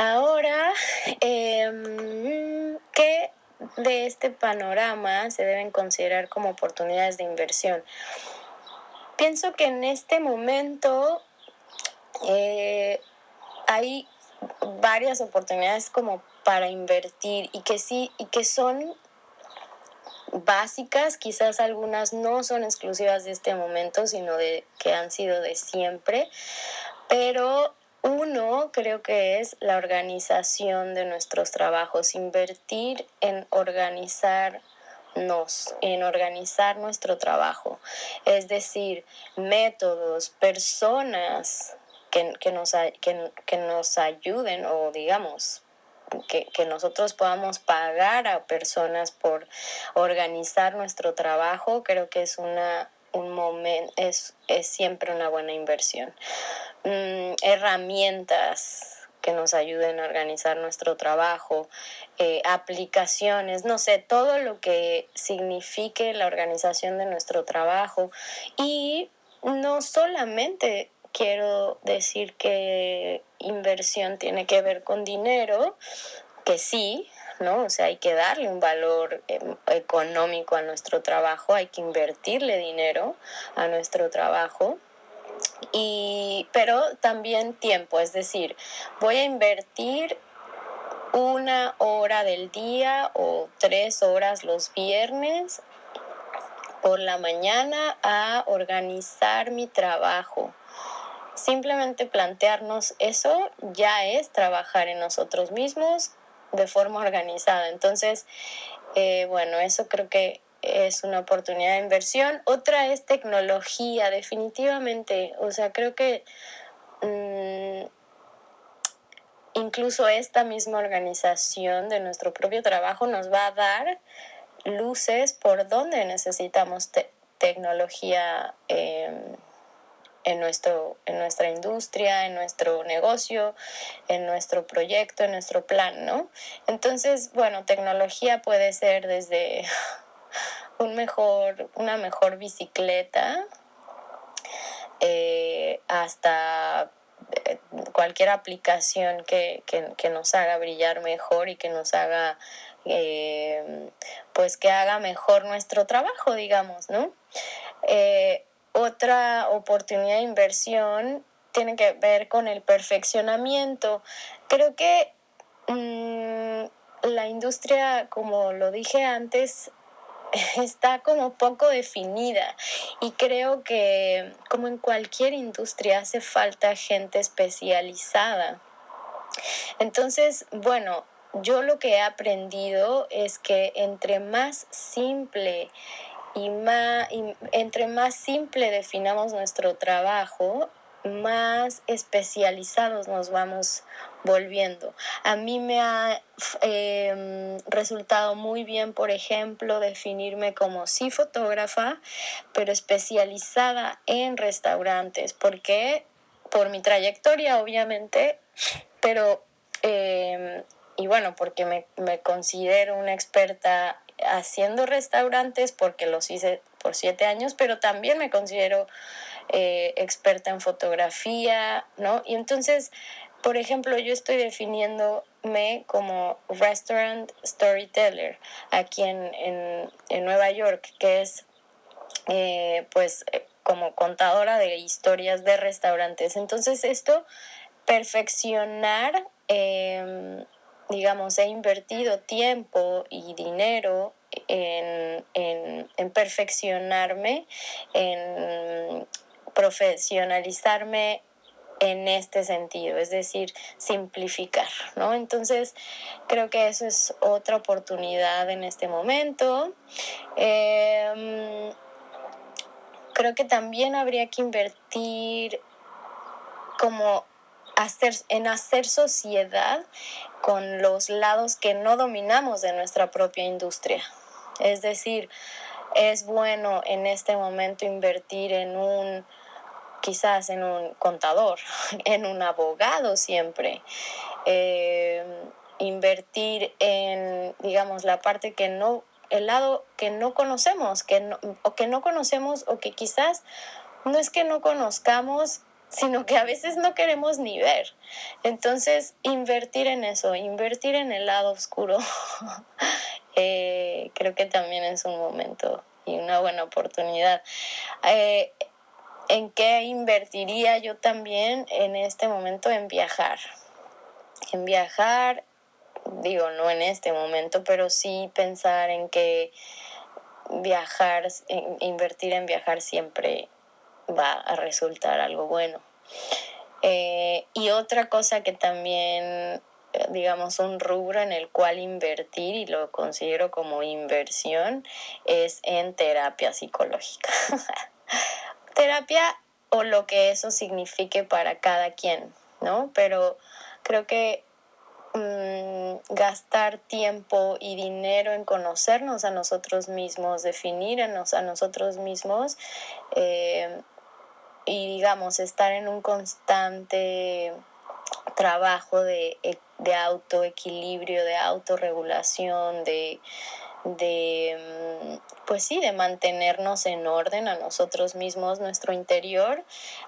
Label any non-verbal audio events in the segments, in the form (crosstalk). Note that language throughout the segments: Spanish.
Ahora, em, ¿qué de este panorama se deben considerar como oportunidades de inversión? Pienso que en este momento eh, hay varias oportunidades como para invertir y que sí, y que son básicas, quizás algunas no son exclusivas de este momento, sino de que han sido de siempre, pero uno creo que es la organización de nuestros trabajos, invertir en organizarnos, en organizar nuestro trabajo, es decir, métodos, personas que, nos, que, que nos ayuden o digamos que, que, nosotros podamos pagar a personas por organizar nuestro trabajo, creo que es una un momento, es, es siempre una buena inversión. Mm, herramientas que nos ayuden a organizar nuestro trabajo, eh, aplicaciones, no sé, todo lo que signifique la organización de nuestro trabajo. Y no solamente quiero decir que inversión tiene que ver con dinero, que sí, ¿no? O sea, hay que darle un valor em, económico a nuestro trabajo, hay que invertirle dinero a nuestro trabajo. Y, pero también tiempo, es decir, voy a invertir una hora del día o tres horas los viernes por la mañana a organizar mi trabajo. Simplemente plantearnos eso ya es trabajar en nosotros mismos de forma organizada. Entonces, eh, bueno, eso creo que es una oportunidad de inversión. Otra es tecnología, definitivamente. O sea, creo que mm, incluso esta misma organización de nuestro propio trabajo nos va a dar luces por donde necesitamos tecnología. Eh, en, nuestro, en nuestra industria, en nuestro negocio, en nuestro proyecto, en nuestro plan, ¿no? Entonces, bueno, tecnología puede ser desde (laughs) un mejor, una mejor bicicleta eh, hasta eh, cualquier aplicación que, nos haga brillar mejor y que nos haga, eh, pues que haga mejor nuestro trabajo, digamos, ¿no? Otra oportunidad de inversión tiene que ver con el perfeccionamiento. Creo que mm, la industria, como lo dije antes, (laughs) está como poco definida y creo que como en cualquier industria hace falta gente especializada. Entonces, bueno, yo lo que he aprendido es que entre más simple y, más, entre más simple definamos nuestro trabajo, más especializados nos vamos volviendo. A mí me ha em, resultado muy bien, por ejemplo, definirme como sí fotógrafa, pero especializada en restaurantes, porque por mi trayectoria, obviamente, pero, em, y bueno, porque me, me considero una experta haciendo restaurantes porque los hice por siete años, pero también me considero eh, experta en fotografía, ¿no? Y entonces, por ejemplo, yo estoy definiéndome como restaurant storyteller aquí en, en, Nueva York, que es eh, pues como contadora de historias de restaurantes. Entonces, esto, perfeccionar em, digamos, he invertido tiempo y dinero en, perfeccionarme, en profesionalizarme en este sentido, es decir, simplificar, ¿no? Entonces, creo que eso es otra oportunidad en este momento. Em, creo que también habría que invertir como hacer, en hacer sociedad con los lados que no dominamos de nuestra propia industria. Es decir, es bueno en este momento invertir en un, quizás en un contador, (laughs) en un abogado siempre. Eh, invertir en, digamos, la parte que no, el lado que no conocemos, que o que no conocemos o que quizás no es que no conozcamos, sino que a veces no queremos ni ver. Entonces, invertir en eso, invertir en el lado oscuro, (laughs) eh, creo que también es un momento y una buena oportunidad. Eh, ¿En qué invertiría yo también en este momento? En viajar. En viajar, digo, no en este momento, pero sí pensar en que viajar, invertir en viajar siempre va a resultar algo bueno. Eh, y otra cosa que también, digamos, un rubro en el cual invertir, y lo considero como inversión, es en terapia psicológica. (laughs) terapia o lo que eso signifique para cada quien, ¿no? Pero creo que mm, gastar tiempo y dinero en conocernos a nosotros mismos, definirnos a nosotros mismos eh, y digamos estar en un constante trabajo de, de autoequilibrio, de autorregulación, de de, mm, pues sí, de mantenernos en orden a nosotros mismos, nuestro interior,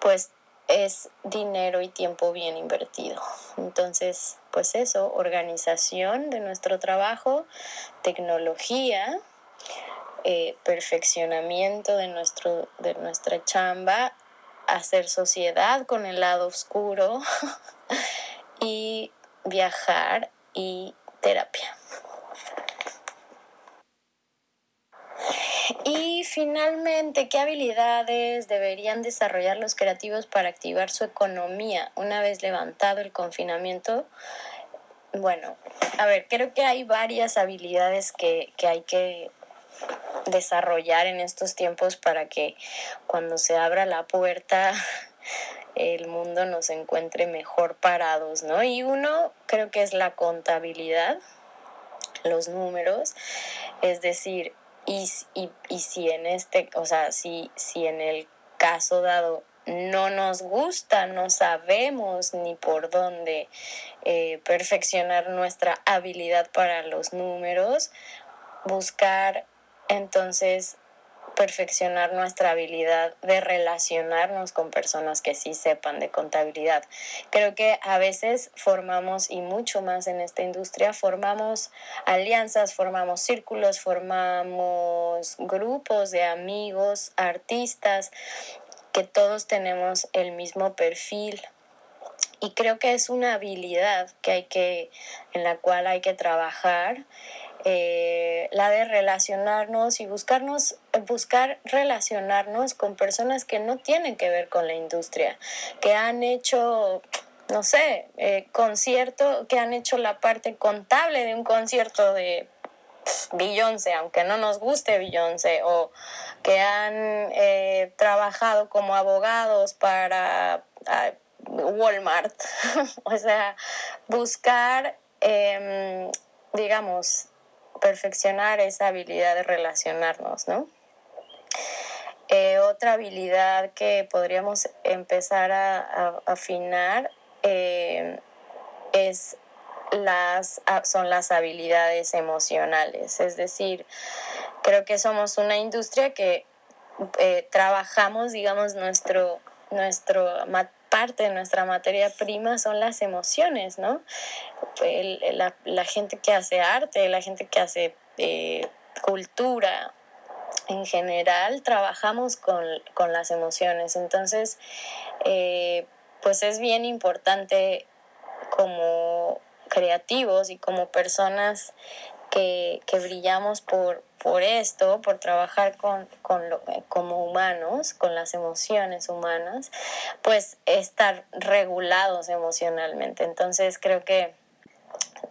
pues es dinero y tiempo bien invertido. Entonces, pues eso, organización de nuestro trabajo, tecnología, eh, perfeccionamiento de, nuestro, de nuestra chamba, hacer sociedad con el lado oscuro (laughs) y viajar y terapia. Y finalmente, ¿qué habilidades deberían desarrollar los creativos para activar su economía una vez levantado el confinamiento? Bueno, a ver, creo que hay varias habilidades que, que hay que desarrollar en estos tiempos para que cuando se abra la puerta (laughs) el mundo nos encuentre mejor parados, ¿no? Y uno creo que es la contabilidad, los números, es decir, y, y, si en este, o sea, si, si en el caso dado no nos gusta, no sabemos ni por dónde eh, perfeccionar nuestra habilidad para los números, buscar entonces perfeccionar nuestra habilidad de relacionarnos con personas que sí sepan de contabilidad. Creo que a veces formamos, y mucho más en esta industria, formamos alianzas, formamos círculos, formamos grupos de amigos, artistas, que todos tenemos el mismo perfil y creo que es una habilidad que hay que en la cual hay que trabajar eh, la de relacionarnos y buscarnos, buscar relacionarnos con personas que no tienen que ver con la industria, que han hecho, no sé, eh, concierto, que han hecho la parte contable de un concierto de Beyoncé, aunque no nos guste Beyoncé, o que han eh, trabajado como abogados para ah, Walmart. (laughs) o sea, buscar, em, digamos, perfeccionar esa habilidad de relacionarnos, ¿no? Eh, otra habilidad que podríamos empezar a, afinar eh, es las, son las habilidades emocionales. Es decir, creo que somos una industria que eh, trabajamos, digamos, nuestro, nuestro parte de nuestra materia prima son las emociones, ¿no? la, gente que hace arte, la gente que hace eh, cultura, en general trabajamos con, las emociones. Entonces, eh, pues es bien importante como creativos y como personas que, brillamos por, por esto, por trabajar con, como humanos, con las emociones humanas, pues estar regulados emocionalmente. Entonces creo que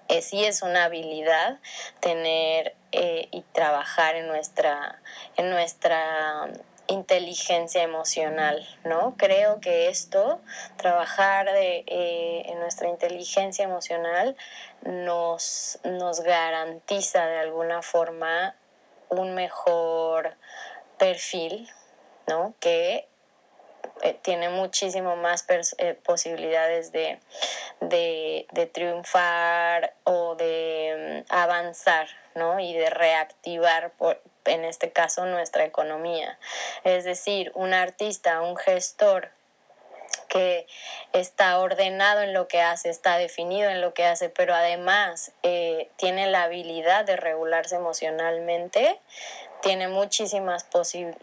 eh, sí es una habilidad tener eh, y trabajar en nuestra, en nuestra inteligencia emocional, ¿no? Creo que esto, trabajar de, eh, en nuestra inteligencia emocional, nos, nos garantiza de alguna forma un mejor perfil, ¿no? Que eh, tiene muchísimo más eh, posibilidades de, de, triunfar o de mm, avanzar, ¿no? Y de reactivar, en este caso, nuestra economía. Es decir, un artista, un gestor que está ordenado en lo que hace, está definido en lo que hace, pero además eh, tiene la habilidad de regularse emocionalmente, tiene muchísimas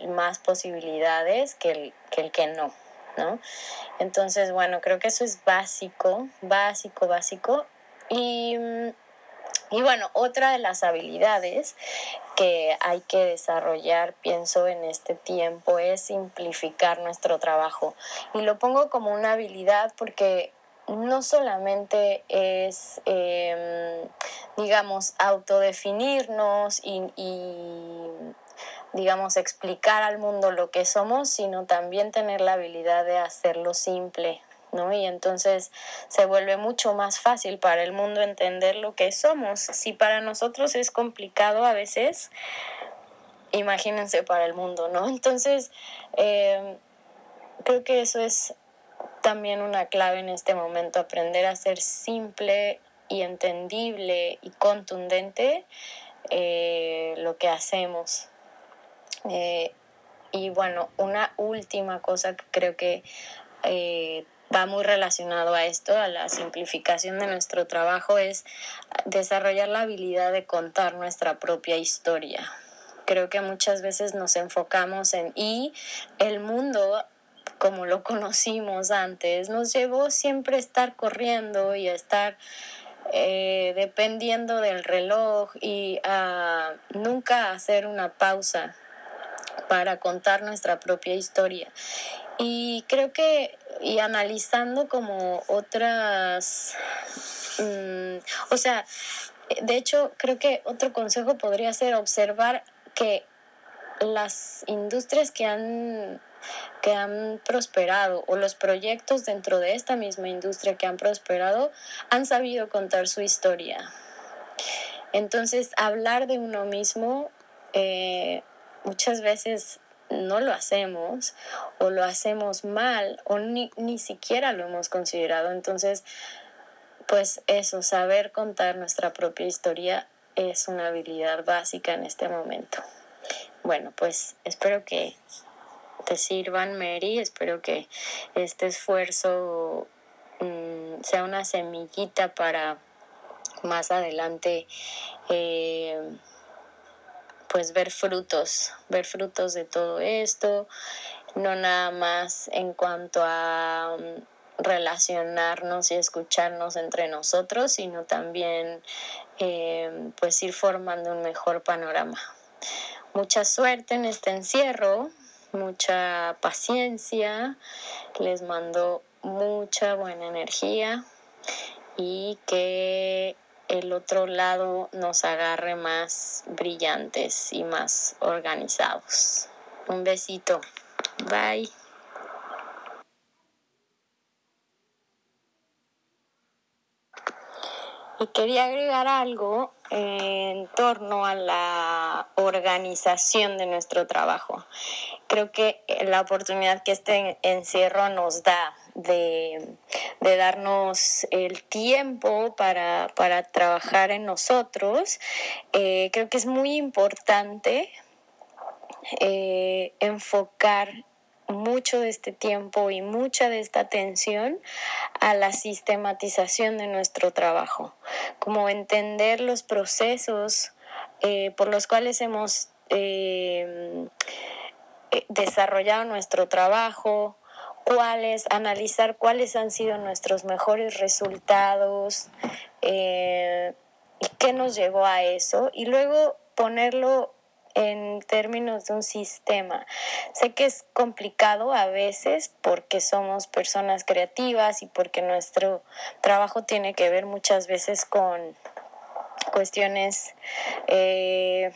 más posibilidades que el, que el que no, ¿no? Entonces, bueno, creo que eso es básico, básico, básico. Y, y bueno, otra de las habilidades que hay que desarrollar, pienso, en este tiempo es simplificar nuestro trabajo. Y lo pongo como una habilidad porque no solamente es, em, digamos, autodefinirnos y, y, digamos, explicar al mundo lo que somos, sino también tener la habilidad de hacerlo simple, ¿no? Y entonces se vuelve mucho más fácil para el mundo entender lo que somos. Si para nosotros es complicado a veces, imagínense para el mundo, ¿no? Entonces, eh, creo que eso es también una clave en este momento, aprender a ser simple y entendible y contundente eh, lo que hacemos. Eh, y bueno, una última cosa que creo que eh, va muy relacionado a esto, a la simplificación de nuestro trabajo, es desarrollar la habilidad de contar nuestra propia historia. Creo que muchas veces nos enfocamos en y el mundo como lo (laughs) conocimos antes nos llevó siempre a estar corriendo y a estar eh, dependiendo del reloj y a nunca hacer una pausa para contar nuestra propia historia. Y creo que, y analizando como otras, mm, o sea, de hecho, creo que otro consejo podría ser observar que las industrias que han que han prosperado o los proyectos dentro de esta misma industria que han prosperado han sabido contar su historia. Entonces, hablar de uno mismo eh, muchas veces no lo hacemos o lo hacemos mal o ni, ni siquiera lo hemos considerado. Entonces, pues eso, saber contar nuestra propia historia es una habilidad básica en este momento. Bueno, pues espero que te sirvan, Mary. Espero que este esfuerzo mmm, sea una semillita para más adelante. Eh, pues ver frutos, ver frutos de todo esto, no nada más en cuanto a um, relacionarnos y escucharnos entre nosotros, sino también eh, pues ir formando un mejor panorama. Mucha suerte en este encierro, mucha paciencia, les mando mucha buena energía y que el otro lado nos agarre más brillantes y más organizados. Un besito. Bye. Y quería agregar algo en torno a la organización de nuestro trabajo. Creo que la oportunidad que este encierro nos da de, de darnos el tiempo para, para, trabajar en nosotros, eh, creo que es muy importante eh, enfocar mucho de este tiempo y mucha de esta atención a la sistematización de nuestro trabajo, como entender los procesos eh, por los cuales hemos desarrollado nuestro trabajo, cuáles, analizar cuáles han sido nuestros mejores resultados eh, y qué nos llevó a eso y luego ponerlo en términos de un sistema. Sé que es complicado a veces porque somos personas creativas y porque nuestro trabajo tiene que ver muchas veces con cuestiones eh,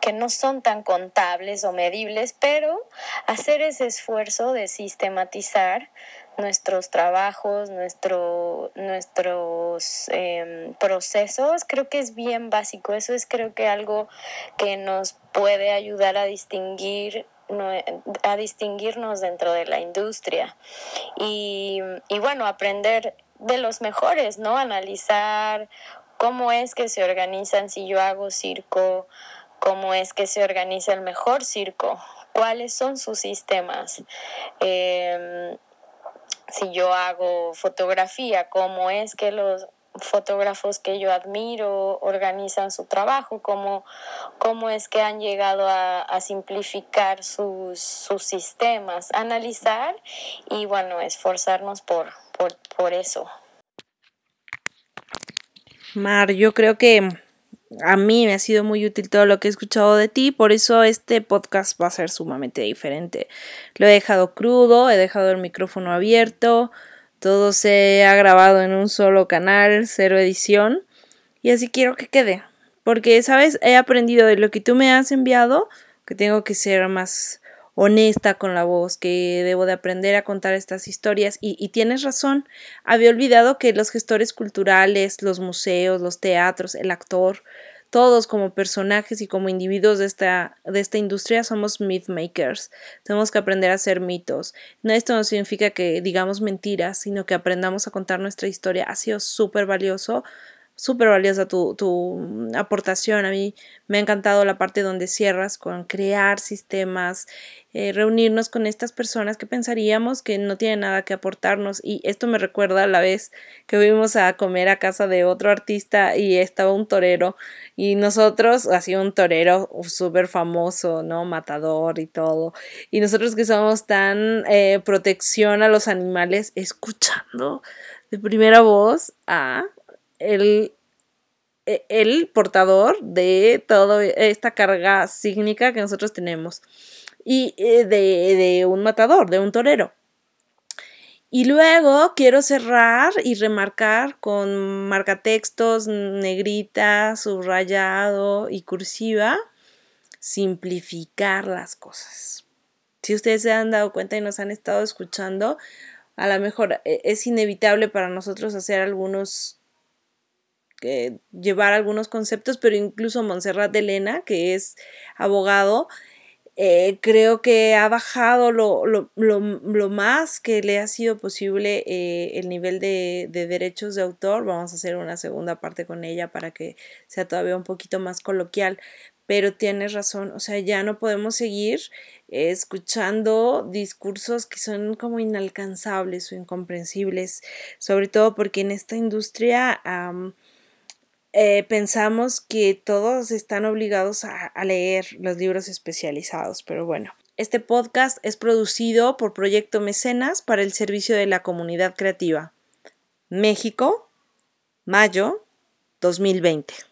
que no son tan contables o medibles, pero hacer ese esfuerzo de sistematizar nuestros trabajos, nuestro, nuestros eh, procesos, creo que es bien básico. Eso es creo que algo que nos puede ayudar a distinguir a distinguirnos dentro de la industria y bueno, aprender de los mejores, ¿no? Analizar cómo es que se organizan si yo hago circo, cómo es que se organiza el mejor circo, cuáles son sus sistemas. Eh, si yo hago fotografía, cómo es que los fotógrafos que yo admiro organizan su trabajo, cómo, cómo es que han llegado a, simplificar sus, sus, sistemas, analizar y bueno, esforzarnos por, por, por eso. Mar, yo creo que a mí me ha sido muy útil todo lo que he escuchado de ti, por eso este podcast va a ser sumamente diferente. Lo he dejado crudo, he dejado el micrófono abierto, todo se ha grabado en un solo canal, cero edición, y así quiero que quede, porque, sabes, he aprendido de lo que tú me has enviado, que tengo que ser más honesta con la voz, que debo de aprender a contar estas historias. Y, tienes razón, había olvidado que los gestores culturales, los museos, los teatros, el actor, todos como personajes y como individuos de esta, de esta industria somos mythmakers. Tenemos que aprender a hacer mitos. No, esto no significa que digamos mentiras, sino que aprendamos a contar nuestra historia. Ha sido súper valioso súper valiosa tu, tu, aportación. A mí me ha encantado la parte donde cierras con crear sistemas, eh, reunirnos con estas personas que pensaríamos que no tienen nada que aportarnos. Y esto me recuerda a la vez que fuimos a comer a casa de otro artista y estaba un torero y nosotros, así un torero súper famoso, ¿no? Matador y todo. Y nosotros que somos tan eh, protección a los animales, escuchando de primera voz a el, e, el portador de toda esta carga sígnica que nosotros tenemos. Y eh, de, de un matador, de un torero. Y luego quiero cerrar y remarcar con marcatextos, negrita, subrayado y cursiva, simplificar las cosas. Si ustedes se han dado cuenta y nos han estado escuchando, a lo mejor eh, es inevitable para nosotros hacer algunos llevar algunos conceptos, pero incluso Montserrat de Elena, que es abogado, eh, creo que ha bajado lo, lo, lo, más que le ha sido posible eh, el nivel de, de, derechos de autor. Vamos a hacer una segunda parte con ella para que sea todavía un poquito más coloquial. Pero tienes razón, o sea, ya no podemos seguir escuchando discursos que son como inalcanzables o incomprensibles, sobre todo porque en esta industria eh, pensamos que todos están obligados a, leer los libros especializados, pero bueno. Este podcast es producido por Proyecto Mecenas para el servicio de la comunidad creativa. México, mayo 2020.